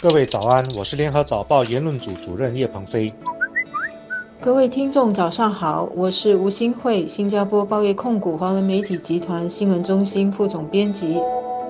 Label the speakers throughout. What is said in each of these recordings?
Speaker 1: 各位早安，我是联合早报言论组主任叶鹏飞。
Speaker 2: 各位听众早上好，我是吴新慧，新加坡报业控股华文媒体集团新闻中心副总编辑。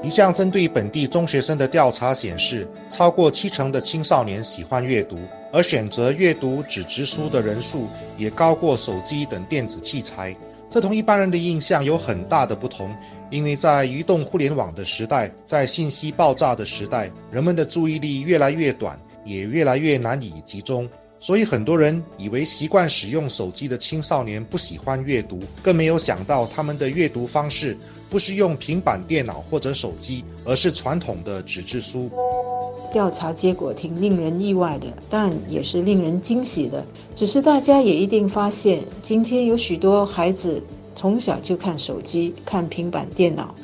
Speaker 1: 一项针对本地中学生的调查显示，超过七成的青少年喜欢阅读，而选择阅读纸质书的人数也高过手机等电子器材。这同一般人的印象有很大的不同，因为在移动互联网的时代，在信息爆炸的时代，人们的注意力越来越短，也越来越难以集中。所以很多人以为习惯使用手机的青少年不喜欢阅读，更没有想到他们的阅读方式不是用平板电脑或者手机，而是传统的纸质书。
Speaker 2: 调查结果挺令人意外的，但也是令人惊喜的。只是大家也一定发现，今天有许多孩子从小就看手机、看平板电脑。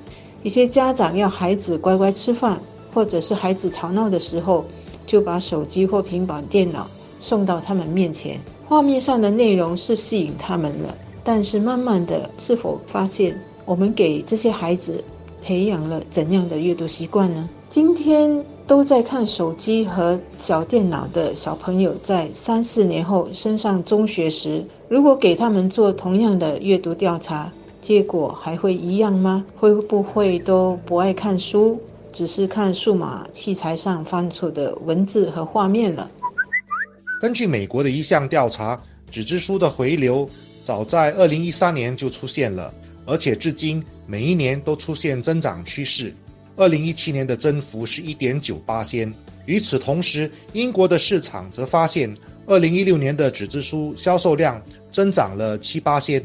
Speaker 2: 一些家长要孩子乖乖吃饭，或者是孩子吵闹的时候，就把手机或平板电脑。送到他们面前，画面上的内容是吸引他们了，但是慢慢的，是否发现我们给这些孩子培养了怎样的阅读习惯呢？今天都在看手机和小电脑的小朋友，在三四年后升上中学时，如果给他们做同样的阅读调查，结果还会一样吗？会不会都不爱看书，只是看数码器材上翻出的文字和画面了？
Speaker 1: 根据美国的一项调查，纸质书的回流早在二零一三年就出现了，而且至今每一年都出现增长趋势。二零一七年的增幅是一点九八仙。与此同时，英国的市场则发现，二零一六年的纸质书销售量增长了七八仙，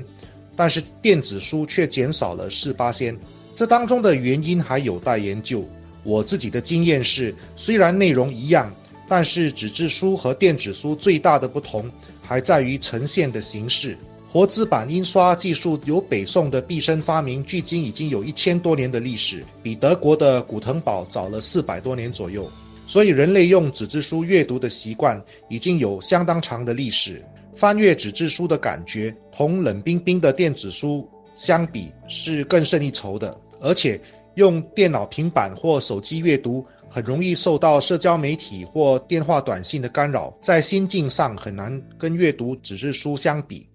Speaker 1: 但是电子书却减少了四八仙。这当中的原因还有待研究。我自己的经验是，虽然内容一样。但是纸质书和电子书最大的不同还在于呈现的形式。活字版印刷技术由北宋的毕生发明，距今已经有一千多年的历史，比德国的古腾堡早了四百多年左右。所以人类用纸质书阅读的习惯已经有相当长的历史。翻阅纸质书的感觉同冷冰冰的电子书相比是更胜一筹的，而且用电脑、平板或手机阅读。很容易受到社交媒体或电话短信的干扰，在心境上很难跟阅读纸质书相比。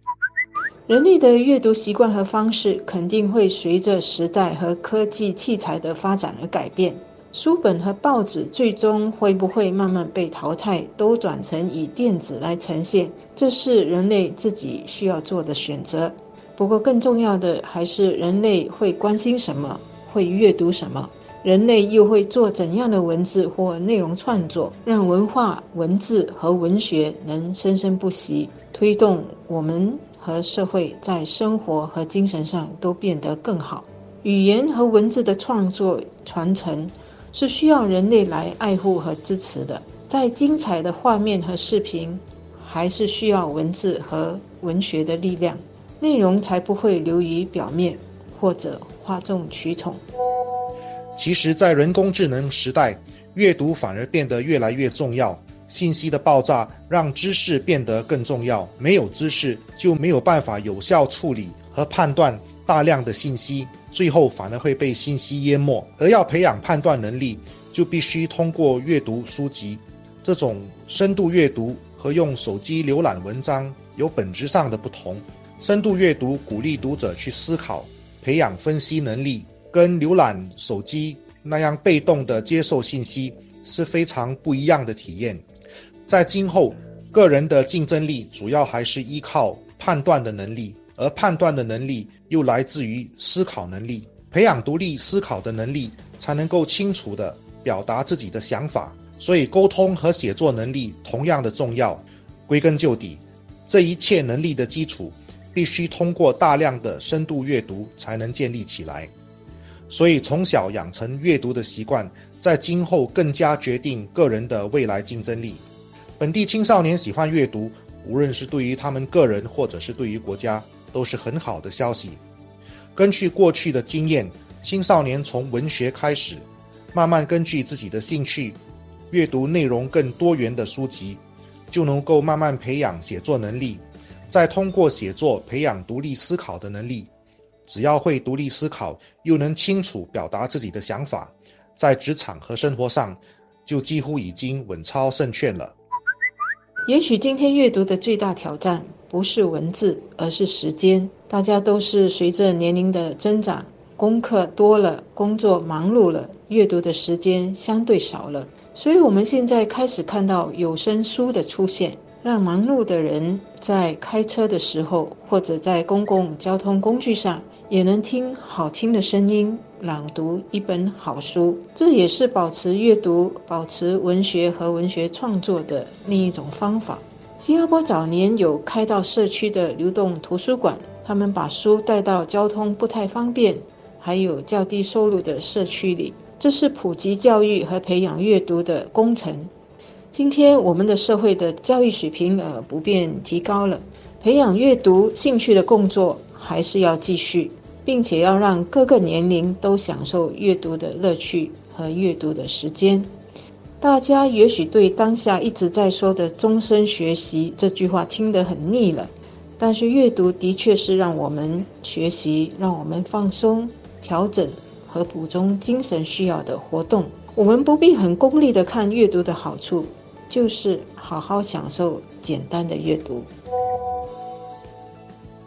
Speaker 2: 人类的阅读习惯和方式肯定会随着时代和科技器材的发展而改变。书本和报纸最终会不会慢慢被淘汰，都转成以电子来呈现，这是人类自己需要做的选择。不过，更重要的还是人类会关心什么，会阅读什么。人类又会做怎样的文字或内容创作，让文化、文字和文学能生生不息，推动我们和社会在生活和精神上都变得更好？语言和文字的创作传承是需要人类来爱护和支持的。再精彩的画面和视频，还是需要文字和文学的力量，内容才不会流于表面或者哗众取宠。
Speaker 1: 其实，在人工智能时代，阅读反而变得越来越重要。信息的爆炸让知识变得更重要。没有知识，就没有办法有效处理和判断大量的信息，最后反而会被信息淹没。而要培养判断能力，就必须通过阅读书籍。这种深度阅读和用手机浏览文章有本质上的不同。深度阅读鼓励读者去思考，培养分析能力。跟浏览手机那样被动的接受信息是非常不一样的体验。在今后，个人的竞争力主要还是依靠判断的能力，而判断的能力又来自于思考能力。培养独立思考的能力，才能够清楚地表达自己的想法。所以，沟通和写作能力同样的重要。归根究底，这一切能力的基础，必须通过大量的深度阅读才能建立起来。所以，从小养成阅读的习惯，在今后更加决定个人的未来竞争力。本地青少年喜欢阅读，无论是对于他们个人，或者是对于国家，都是很好的消息。根据过去的经验，青少年从文学开始，慢慢根据自己的兴趣，阅读内容更多元的书籍，就能够慢慢培养写作能力，再通过写作培养独立思考的能力。只要会独立思考，又能清楚表达自己的想法，在职场和生活上就几乎已经稳操胜券了。
Speaker 2: 也许今天阅读的最大挑战不是文字，而是时间。大家都是随着年龄的增长，功课多了，工作忙碌了，阅读的时间相对少了。所以，我们现在开始看到有声书的出现。让忙碌的人在开车的时候，或者在公共交通工具上，也能听好听的声音朗读一本好书。这也是保持阅读、保持文学和文学创作的另一种方法。新加坡早年有开到社区的流动图书馆，他们把书带到交通不太方便、还有较低收入的社区里，这是普及教育和培养阅读的工程。今天我们的社会的教育水平呃不便提高了，培养阅读兴趣的工作还是要继续，并且要让各个年龄都享受阅读的乐趣和阅读的时间。大家也许对当下一直在说的终身学习这句话听得很腻了，但是阅读的确是让我们学习、让我们放松、调整和补充精神需要的活动。我们不必很功利的看阅读的好处。就是好好享受简单的阅读。